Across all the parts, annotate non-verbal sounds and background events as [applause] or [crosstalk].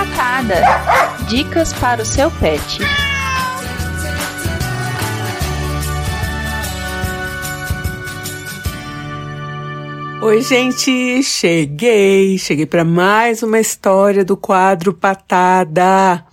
Patada. Dicas para o seu pet. Oi, gente, cheguei, cheguei para mais uma história do quadro Patada.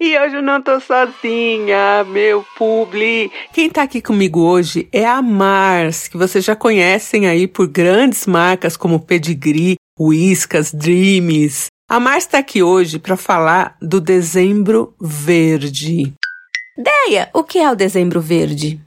E hoje eu não tô sozinha, meu publi. Quem tá aqui comigo hoje é a Mars, que vocês já conhecem aí por grandes marcas como Pedigree, Whiskas, Dreams. A Mars tá aqui hoje para falar do Dezembro Verde. Deia, o que é o Dezembro Verde?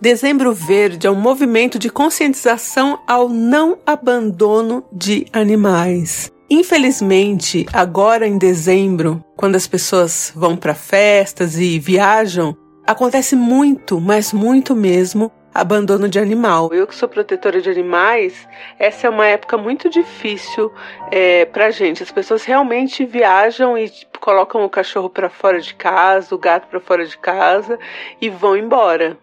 Dezembro Verde é um movimento de conscientização ao não abandono de animais. Infelizmente, agora em dezembro, quando as pessoas vão para festas e viajam, acontece muito, mas muito mesmo, abandono de animal. Eu que sou protetora de animais, essa é uma época muito difícil é, para gente. As pessoas realmente viajam e tipo, colocam o cachorro para fora de casa, o gato para fora de casa e vão embora.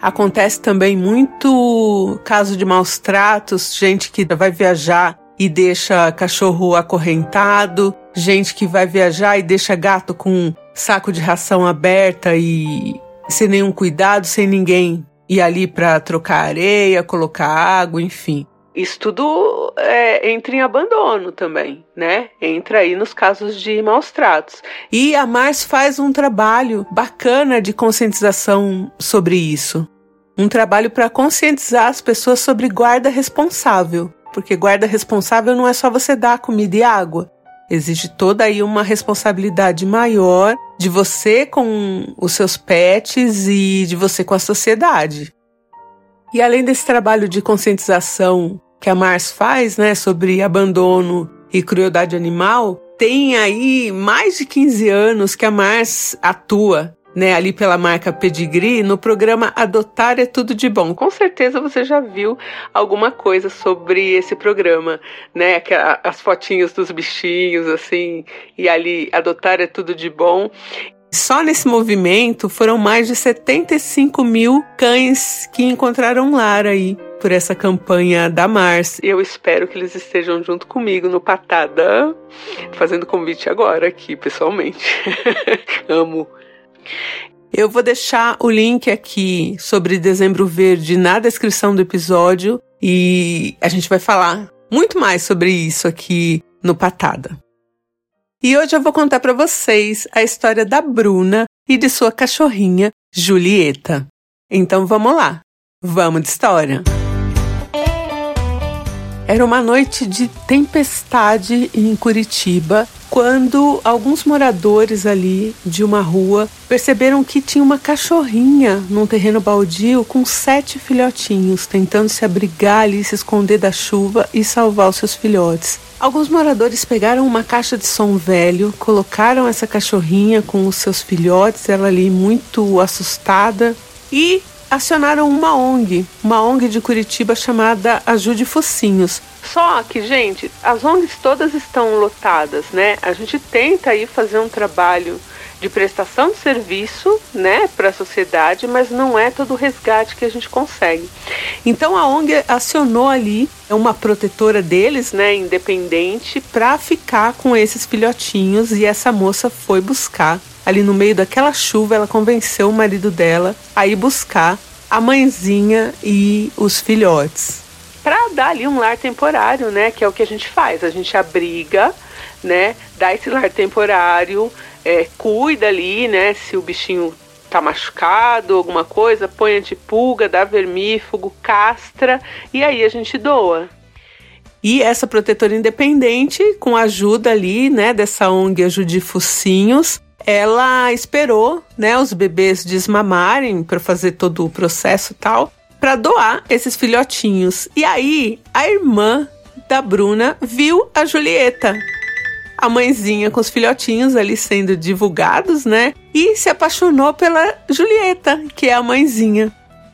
Acontece também muito caso de maus tratos, gente que vai viajar e deixa cachorro acorrentado, gente que vai viajar e deixa gato com saco de ração aberta e sem nenhum cuidado, sem ninguém ir ali para trocar areia, colocar água, enfim. Isso tudo é, entra em abandono também, né? Entra aí nos casos de maus tratos. E a Mars faz um trabalho bacana de conscientização sobre isso. Um trabalho para conscientizar as pessoas sobre guarda responsável porque guarda responsável não é só você dar comida e água. Existe toda aí uma responsabilidade maior de você com os seus pets e de você com a sociedade. E além desse trabalho de conscientização que a Mars faz, né, sobre abandono e crueldade animal, tem aí mais de 15 anos que a Mars atua né, ali pela marca Pedigree, no programa Adotar é Tudo de Bom. Com certeza você já viu alguma coisa sobre esse programa, né? As fotinhas dos bichinhos, assim, e ali Adotar é Tudo de Bom. Só nesse movimento foram mais de 75 mil cães que encontraram lar aí por essa campanha da Mars. Eu espero que eles estejam junto comigo no Patada, fazendo convite agora aqui, pessoalmente. [laughs] Amo eu vou deixar o link aqui sobre Dezembro Verde na descrição do episódio e a gente vai falar muito mais sobre isso aqui no Patada. E hoje eu vou contar para vocês a história da Bruna e de sua cachorrinha Julieta. Então vamos lá, vamos de história. Era uma noite de tempestade em Curitiba quando alguns moradores ali de uma rua perceberam que tinha uma cachorrinha num terreno baldio com sete filhotinhos, tentando se abrigar ali, se esconder da chuva e salvar os seus filhotes. Alguns moradores pegaram uma caixa de som velho, colocaram essa cachorrinha com os seus filhotes, ela ali muito assustada, e acionaram uma ONG, uma ONG de Curitiba chamada Ajude Focinhos. Só que, gente, as ONGs todas estão lotadas, né? A gente tenta aí fazer um trabalho de prestação de serviço, né, para a sociedade, mas não é todo o resgate que a gente consegue. Então a ONG acionou ali uma protetora deles, né, independente, para ficar com esses filhotinhos e essa moça foi buscar ali no meio daquela chuva, ela convenceu o marido dela a ir buscar a mãezinha e os filhotes. Para dar ali um lar temporário, né? Que é o que a gente faz. A gente abriga, né? Dá esse lar temporário, é, cuida ali, né? Se o bichinho tá machucado, alguma coisa, põe antipulga, dá vermífugo, castra e aí a gente doa. E essa protetora independente, com a ajuda ali, né, dessa ONG Ajude Focinhos, ela esperou, né, os bebês desmamarem para fazer todo o processo e tal, para doar esses filhotinhos. E aí, a irmã da Bruna viu a Julieta, a mãezinha com os filhotinhos ali sendo divulgados, né? E se apaixonou pela Julieta, que é a mãezinha.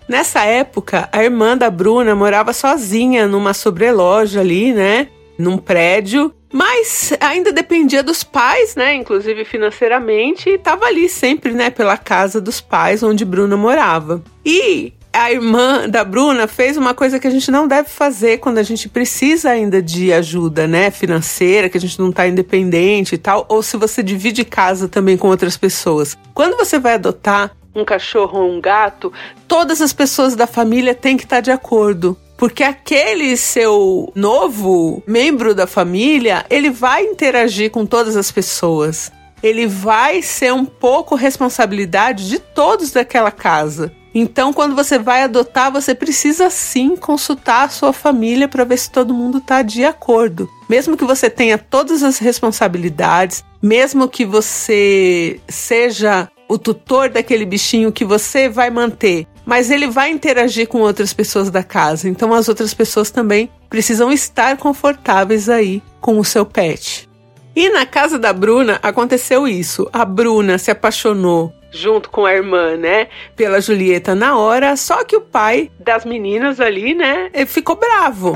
Nessa época, a irmã da Bruna morava sozinha numa sobreloja ali, né? Num prédio mas ainda dependia dos pais, né? Inclusive financeiramente, e estava ali sempre, né? Pela casa dos pais onde Bruna morava. E a irmã da Bruna fez uma coisa que a gente não deve fazer quando a gente precisa ainda de ajuda, né, financeira, que a gente não tá independente e tal, ou se você divide casa também com outras pessoas. Quando você vai adotar um cachorro ou um gato, todas as pessoas da família têm que estar de acordo. Porque aquele seu novo membro da família, ele vai interagir com todas as pessoas. Ele vai ser um pouco responsabilidade de todos daquela casa. Então, quando você vai adotar, você precisa sim consultar a sua família para ver se todo mundo está de acordo. Mesmo que você tenha todas as responsabilidades, mesmo que você seja o tutor daquele bichinho que você vai manter, mas ele vai interagir com outras pessoas da casa. Então as outras pessoas também precisam estar confortáveis aí com o seu pet. E na casa da Bruna aconteceu isso. A Bruna se apaixonou junto com a irmã, né, pela Julieta na hora, só que o pai das meninas ali, né, ficou bravo.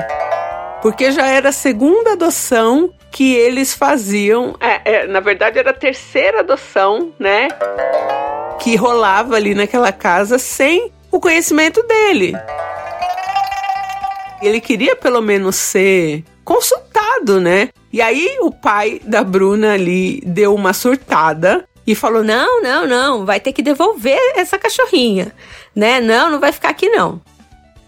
Porque já era a segunda adoção que eles faziam. É, é, na verdade, era a terceira adoção, né? Que rolava ali naquela casa sem o conhecimento dele. Ele queria pelo menos ser consultado, né? E aí o pai da Bruna ali deu uma surtada e falou: "Não, não, não, vai ter que devolver essa cachorrinha, né? Não, não vai ficar aqui não".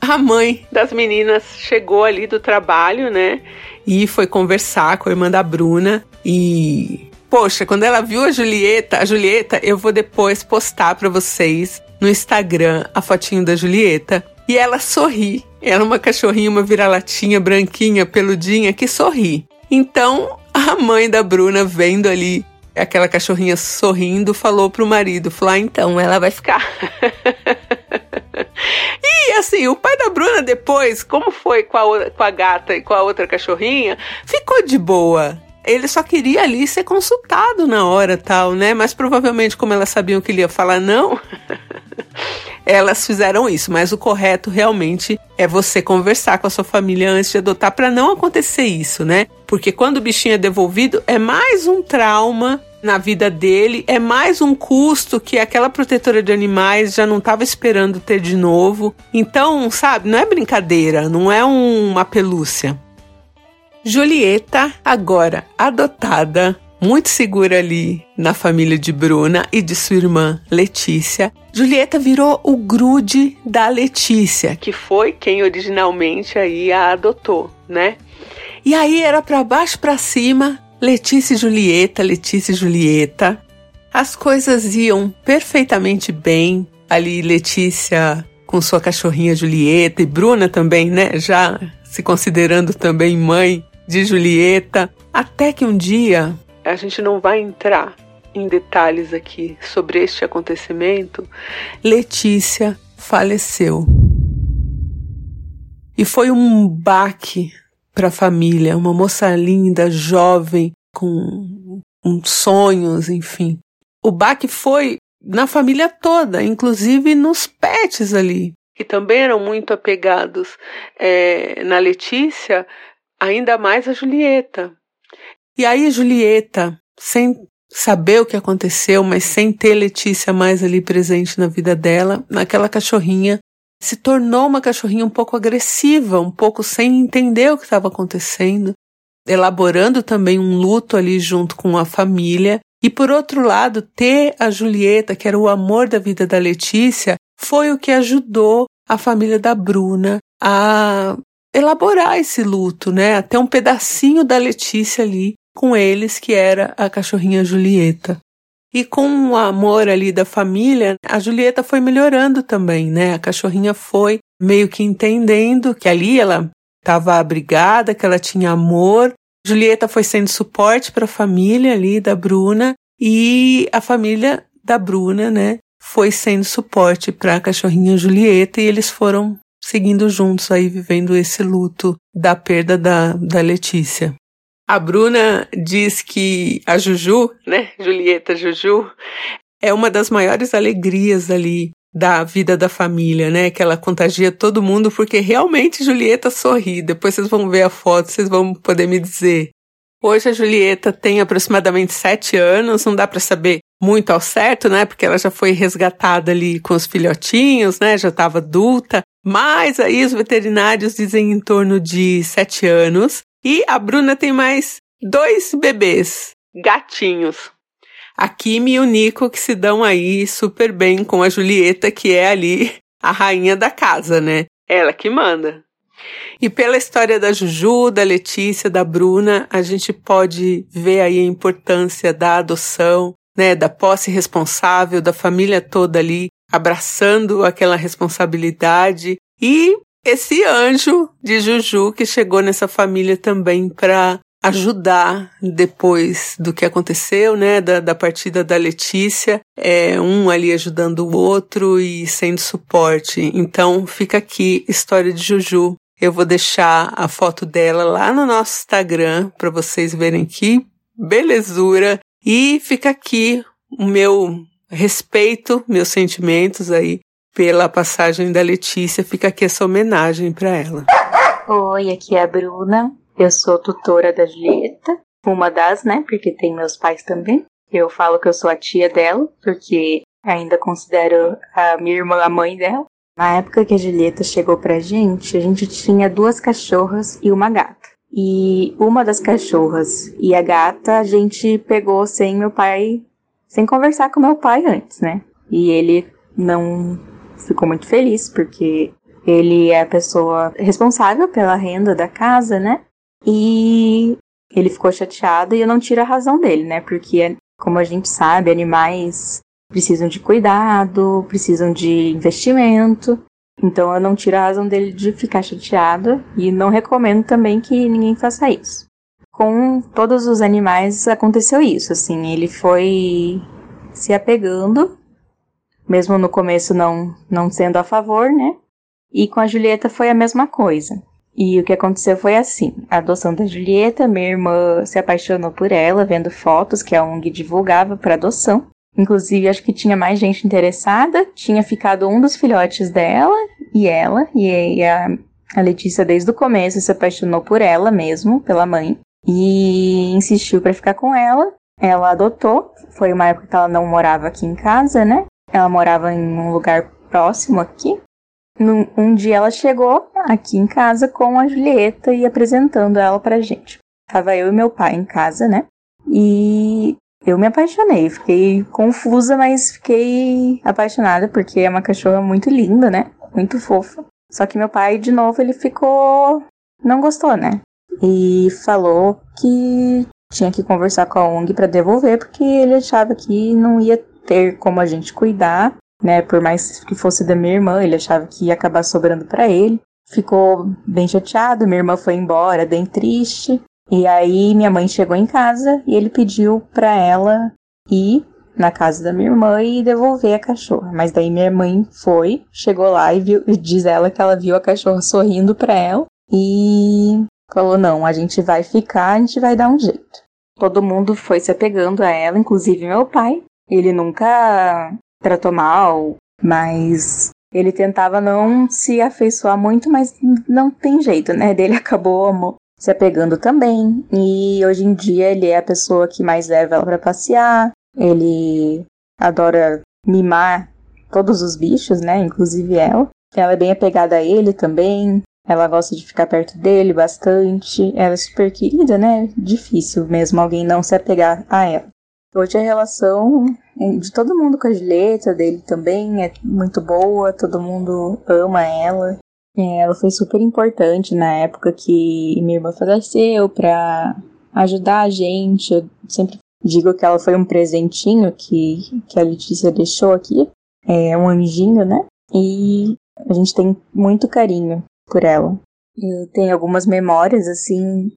A mãe das meninas chegou ali do trabalho, né? E foi conversar com a irmã da Bruna e Poxa, quando ela viu a Julieta, a Julieta, eu vou depois postar para vocês no Instagram a fotinho da Julieta. E ela sorri. Era uma cachorrinha, uma vira-latinha branquinha, peludinha, que sorri. Então, a mãe da Bruna, vendo ali aquela cachorrinha sorrindo, falou pro marido, falou, ah, então, ela vai ficar. [laughs] e assim, o pai da Bruna depois, como foi com a, com a gata e com a outra cachorrinha, ficou de boa ele só queria ali ser consultado na hora tal, né? Mas provavelmente, como elas sabiam que ele ia falar não, [laughs] elas fizeram isso. Mas o correto realmente é você conversar com a sua família antes de adotar para não acontecer isso, né? Porque quando o bichinho é devolvido, é mais um trauma na vida dele, é mais um custo que aquela protetora de animais já não estava esperando ter de novo. Então, sabe, não é brincadeira, não é um, uma pelúcia. Julieta, agora adotada, muito segura ali na família de Bruna e de sua irmã Letícia. Julieta virou o grude da Letícia, que foi quem originalmente aí a adotou, né? E aí era para baixo para cima, Letícia e Julieta, Letícia e Julieta. As coisas iam perfeitamente bem. Ali Letícia com sua cachorrinha Julieta e Bruna também, né? Já se considerando também mãe de Julieta, até que um dia a gente não vai entrar em detalhes aqui sobre este acontecimento. Letícia faleceu. E foi um baque para a família, uma moça linda, jovem, com, sonhos, enfim. O baque foi na família toda, inclusive nos pets ali, que também eram muito apegados é, na Letícia, ainda mais a Julieta. E aí Julieta, sem saber o que aconteceu, mas sem ter Letícia mais ali presente na vida dela, naquela cachorrinha se tornou uma cachorrinha um pouco agressiva, um pouco sem entender o que estava acontecendo, elaborando também um luto ali junto com a família. E por outro lado, ter a Julieta, que era o amor da vida da Letícia, foi o que ajudou a família da Bruna a elaborar esse luto, né? Até um pedacinho da Letícia ali com eles, que era a cachorrinha Julieta. E com o amor ali da família, a Julieta foi melhorando também, né? A cachorrinha foi meio que entendendo que ali ela estava abrigada, que ela tinha amor. Julieta foi sendo suporte para a família ali da Bruna e a família da Bruna, né, foi sendo suporte para a cachorrinha Julieta e eles foram seguindo juntos aí, vivendo esse luto da perda da, da Letícia. A Bruna diz que a Juju, né, Julieta Juju, é uma das maiores alegrias ali da vida da família, né? Que ela contagia todo mundo, porque realmente Julieta sorri. Depois vocês vão ver a foto, vocês vão poder me dizer. Hoje a Julieta tem aproximadamente sete anos, não dá para saber muito ao certo, né? Porque ela já foi resgatada ali com os filhotinhos, né? Já estava adulta. Mas aí os veterinários dizem em torno de sete anos. E a Bruna tem mais dois bebês, gatinhos. A Kimi e o Nico que se dão aí super bem com a Julieta, que é ali a rainha da casa, né? Ela que manda. E pela história da Juju, da Letícia, da Bruna, a gente pode ver aí a importância da adoção, né, da posse responsável, da família toda ali abraçando aquela responsabilidade e esse anjo de Juju que chegou nessa família também para ajudar depois do que aconteceu, né, da, da partida da Letícia, é um ali ajudando o outro e sendo suporte. Então fica aqui história de Juju. Eu vou deixar a foto dela lá no nosso Instagram para vocês verem que belezura e fica aqui o meu respeito, meus sentimentos aí pela passagem da Letícia. Fica aqui essa homenagem para ela. Oi, aqui é a Bruna. Eu sou tutora da Julieta, uma das, né? Porque tem meus pais também. Eu falo que eu sou a tia dela, porque ainda considero a minha irmã a mãe dela. Na época que a Julieta chegou pra gente, a gente tinha duas cachorras e uma gata. E uma das cachorras e a gata a gente pegou sem meu pai, sem conversar com meu pai antes, né? E ele não ficou muito feliz porque ele é a pessoa responsável pela renda da casa, né? E ele ficou chateado e eu não tiro a razão dele, né? Porque, como a gente sabe, animais precisam de cuidado, precisam de investimento. Então eu não tiro a razão dele de ficar chateado e não recomendo também que ninguém faça isso. Com todos os animais aconteceu isso, assim, ele foi se apegando, mesmo no começo não não sendo a favor, né? E com a Julieta foi a mesma coisa. E o que aconteceu foi assim: a adoção da Julieta, minha irmã se apaixonou por ela, vendo fotos que a ONG divulgava para adoção. Inclusive, acho que tinha mais gente interessada. Tinha ficado um dos filhotes dela e ela, e a, a Letícia, desde o começo, se apaixonou por ela mesmo, pela mãe, e insistiu para ficar com ela. Ela adotou. Foi uma época que ela não morava aqui em casa, né? Ela morava em um lugar próximo aqui. Um dia ela chegou aqui em casa com a Julieta e apresentando ela pra gente. Tava eu e meu pai em casa, né? E eu me apaixonei. Fiquei confusa, mas fiquei apaixonada porque é uma cachorra muito linda, né? Muito fofa. Só que meu pai, de novo, ele ficou. não gostou, né? E falou que tinha que conversar com a ONG para devolver porque ele achava que não ia ter como a gente cuidar né? Por mais que fosse da minha irmã, ele achava que ia acabar sobrando para ele. Ficou bem chateado, minha irmã foi embora, bem triste. E aí minha mãe chegou em casa e ele pediu para ela ir na casa da minha irmã e devolver a cachorra. Mas daí minha mãe foi, chegou lá e, viu, diz ela que ela viu a cachorra sorrindo para ela e falou: "Não, a gente vai ficar, a gente vai dar um jeito". Todo mundo foi se apegando a ela, inclusive meu pai. Ele nunca tratou mal, mas ele tentava não se afeiçoar muito, mas não tem jeito, né? Ele [laughs] acabou se apegando também. E hoje em dia ele é a pessoa que mais leva ela para passear. Ele adora mimar todos os bichos, né? Inclusive ela. Ela é bem apegada a ele também. Ela gosta de ficar perto dele bastante. Ela é super querida, né? Difícil mesmo alguém não se apegar a ela. Hoje a relação de todo mundo com a Julieta, dele também, é muito boa, todo mundo ama ela. É, ela foi super importante na época que minha irmã faleceu pra ajudar a gente. Eu sempre digo que ela foi um presentinho que, que a Letícia deixou aqui. É um anjinho, né? E a gente tem muito carinho por ela. Eu tenho algumas memórias, assim,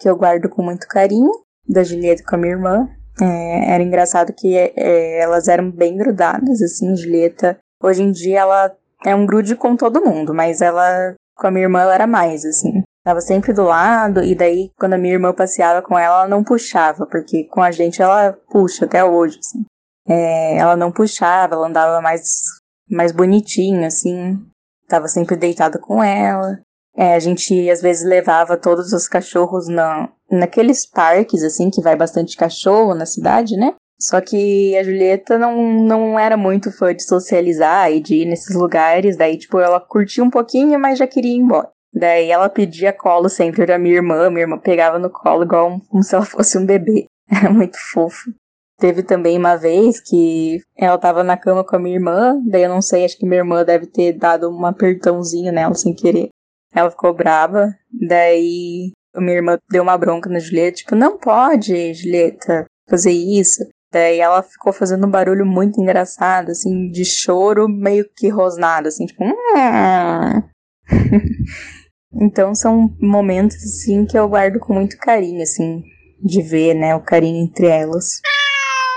que eu guardo com muito carinho da Julieta com a minha irmã. É, era engraçado que é, elas eram bem grudadas, assim, Julieta. Hoje em dia ela é um grude com todo mundo, mas ela, com a minha irmã, ela era mais, assim. Tava sempre do lado, e daí, quando a minha irmã passeava com ela, ela não puxava, porque com a gente ela puxa até hoje, assim. É, ela não puxava, ela andava mais, mais bonitinha, assim. Tava sempre deitada com ela. É, a gente às vezes levava todos os cachorros na, naqueles parques, assim, que vai bastante cachorro na cidade, né? Só que a Julieta não, não era muito fã de socializar e de ir nesses lugares. Daí, tipo, ela curtia um pouquinho, mas já queria ir embora. Daí ela pedia colo sempre da minha irmã. Minha irmã pegava no colo igual um, como se ela fosse um bebê. [laughs] Era muito fofo. Teve também uma vez que ela tava na cama com a minha irmã, daí eu não sei, acho que minha irmã deve ter dado um apertãozinho nela sem querer. Ela ficou brava, daí minha irmã deu uma bronca na Julieta, tipo, não pode, Julieta, fazer isso. Daí ela ficou fazendo um barulho muito engraçado, assim, de choro meio que rosnado, assim, tipo. [laughs] então são momentos, assim, que eu guardo com muito carinho, assim, de ver, né, o carinho entre elas.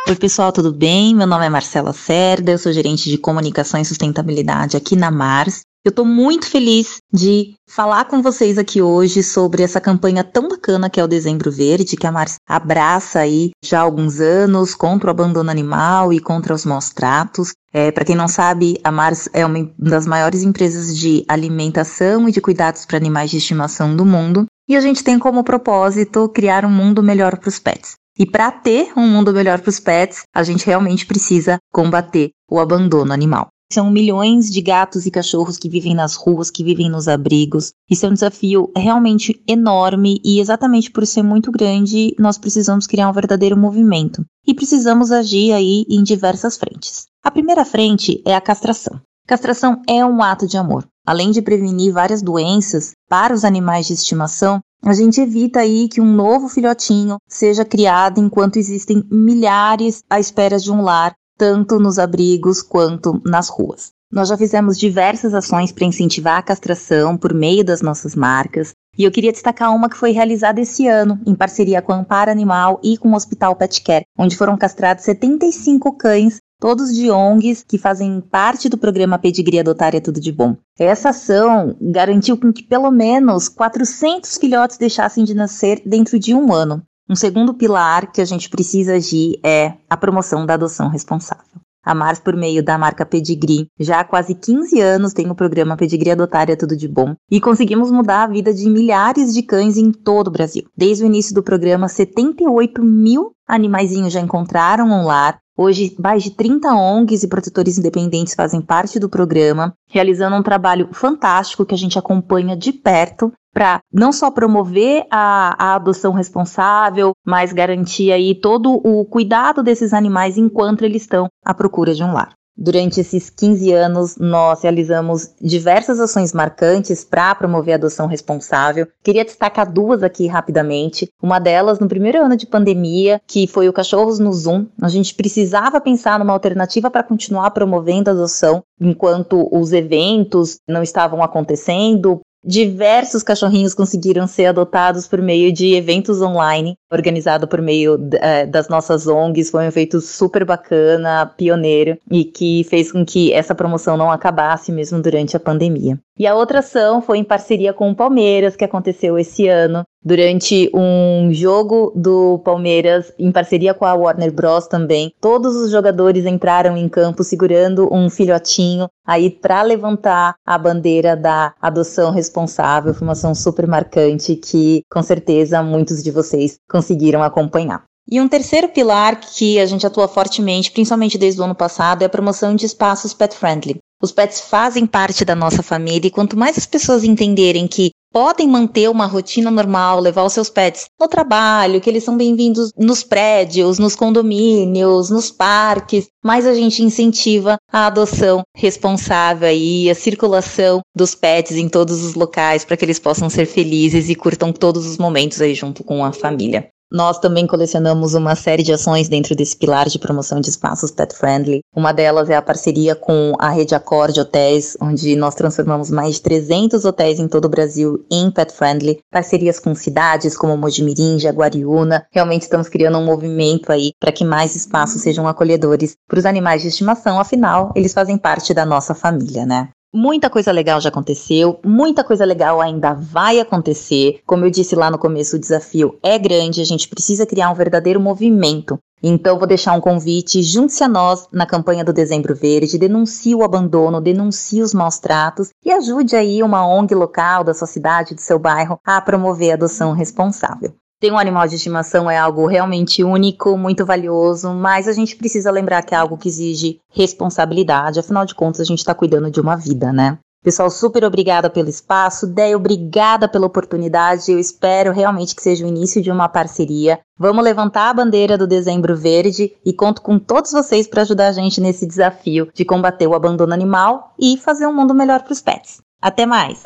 Oi, pessoal, tudo bem? Meu nome é Marcela Cerda, eu sou gerente de comunicação e sustentabilidade aqui na Mars. Eu estou muito feliz de falar com vocês aqui hoje sobre essa campanha tão bacana que é o Dezembro Verde, que a Mars abraça aí já há alguns anos contra o abandono animal e contra os maus tratos. É, Para quem não sabe, a Mars é uma das maiores empresas de alimentação e de cuidados para animais de estimação do mundo. E a gente tem como propósito criar um mundo melhor para os pets. E para ter um mundo melhor para os pets, a gente realmente precisa combater o abandono animal. São milhões de gatos e cachorros que vivem nas ruas, que vivem nos abrigos. Isso é um desafio realmente enorme e, exatamente por ser muito grande, nós precisamos criar um verdadeiro movimento. E precisamos agir aí em diversas frentes. A primeira frente é a castração. Castração é um ato de amor. Além de prevenir várias doenças para os animais de estimação, a gente evita aí que um novo filhotinho seja criado enquanto existem milhares à espera de um lar, tanto nos abrigos quanto nas ruas. Nós já fizemos diversas ações para incentivar a castração por meio das nossas marcas, e eu queria destacar uma que foi realizada esse ano, em parceria com a Amparo Animal e com o Hospital Pet Care, onde foram castrados 75 cães todos de ONGs que fazem parte do programa Pedigree Adotar é Tudo de Bom. Essa ação garantiu que pelo menos 400 filhotes deixassem de nascer dentro de um ano. Um segundo pilar que a gente precisa agir é a promoção da adoção responsável. A Mars, por meio da marca Pedigree, já há quase 15 anos tem o programa Pedigree Adotar é Tudo de Bom e conseguimos mudar a vida de milhares de cães em todo o Brasil. Desde o início do programa, 78 mil animaizinhos já encontraram um lar Hoje, mais de 30 ONGs e protetores independentes fazem parte do programa, realizando um trabalho fantástico que a gente acompanha de perto para não só promover a, a, adoção responsável, mas garantir aí todo o cuidado desses animais enquanto eles estão à procura de um lar. Durante esses 15 anos, nós realizamos diversas ações marcantes para promover a adoção responsável. Queria destacar duas aqui rapidamente. Uma delas, no primeiro ano de pandemia, que foi o Cachorros no Zoom. A gente precisava pensar numa alternativa para continuar promovendo a adoção enquanto os eventos não estavam acontecendo, Diversos cachorrinhos conseguiram ser adotados por meio de eventos online, organizado por meio é, das nossas ONGs. Foi um evento super bacana, pioneiro, e que fez com que essa promoção não acabasse mesmo durante a pandemia. E a outra ação foi em parceria com o Palmeiras, que aconteceu esse ano, durante um jogo do Palmeiras, em parceria com a Warner Bros. também. Todos os jogadores entraram em campo segurando um filhotinho aí para levantar a bandeira da adoção responsável. Foi uma ação super marcante que, com certeza, muitos de vocês conseguiram acompanhar. E um terceiro pilar que a gente atua fortemente, principalmente desde o ano passado, é a promoção de espaços pet friendly. Os pets fazem parte da nossa família e quanto mais as pessoas entenderem que podem manter uma rotina normal, levar os seus pets no trabalho, que eles são bem-vindos nos prédios, nos condomínios, nos parques, mais a gente incentiva a adoção responsável e a circulação dos pets em todos os locais para que eles possam ser felizes e curtam todos os momentos aí junto com a família. Nós também colecionamos uma série de ações dentro desse pilar de promoção de espaços pet friendly. Uma delas é a parceria com a rede Accord Hotéis, onde nós transformamos mais de 300 hotéis em todo o Brasil em pet friendly. Parcerias com cidades como Mojimirim, Jaguariúna. Realmente estamos criando um movimento aí para que mais espaços sejam acolhedores para os animais de estimação, afinal, eles fazem parte da nossa família, né? Muita coisa legal já aconteceu, muita coisa legal ainda vai acontecer. Como eu disse lá no começo, o desafio é grande, a gente precisa criar um verdadeiro movimento. Então, vou deixar um convite: junte-se a nós na campanha do Dezembro Verde, denuncie o abandono, denuncie os maus tratos e ajude aí uma ONG local da sua cidade, do seu bairro, a promover a adoção responsável. Ter um animal de estimação é algo realmente único, muito valioso, mas a gente precisa lembrar que é algo que exige responsabilidade, afinal de contas, a gente está cuidando de uma vida, né? Pessoal, super obrigada pelo espaço. Deia, obrigada pela oportunidade. Eu espero realmente que seja o início de uma parceria. Vamos levantar a bandeira do Dezembro Verde e conto com todos vocês para ajudar a gente nesse desafio de combater o abandono animal e fazer um mundo melhor para os pets. Até mais!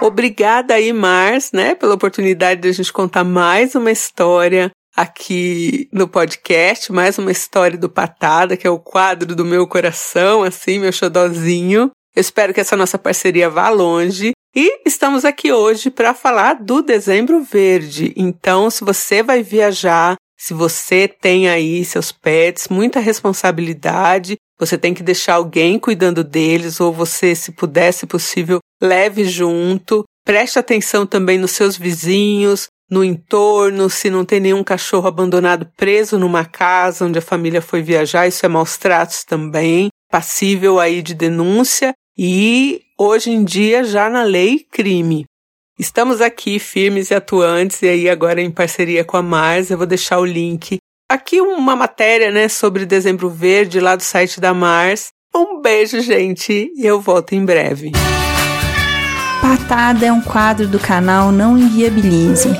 Obrigada aí, Mars, né, pela oportunidade de a gente contar mais uma história aqui no podcast, mais uma história do Patada, que é o quadro do meu coração, assim, meu xodozinho. Eu espero que essa nossa parceria vá longe. E estamos aqui hoje para falar do Dezembro Verde. Então, se você vai viajar, se você tem aí seus pets, muita responsabilidade, você tem que deixar alguém cuidando deles, ou você, se puder, se possível, leve junto. Preste atenção também nos seus vizinhos, no entorno, se não tem nenhum cachorro abandonado preso numa casa onde a família foi viajar, isso é maus tratos também, passível aí de denúncia e hoje em dia já na lei crime. Estamos aqui firmes e atuantes e aí agora em parceria com a Mars, eu vou deixar o link aqui uma matéria, né, sobre Dezembro Verde lá do site da Mars. Um beijo, gente, e eu volto em breve. Patada é um quadro do canal Não Inviabilize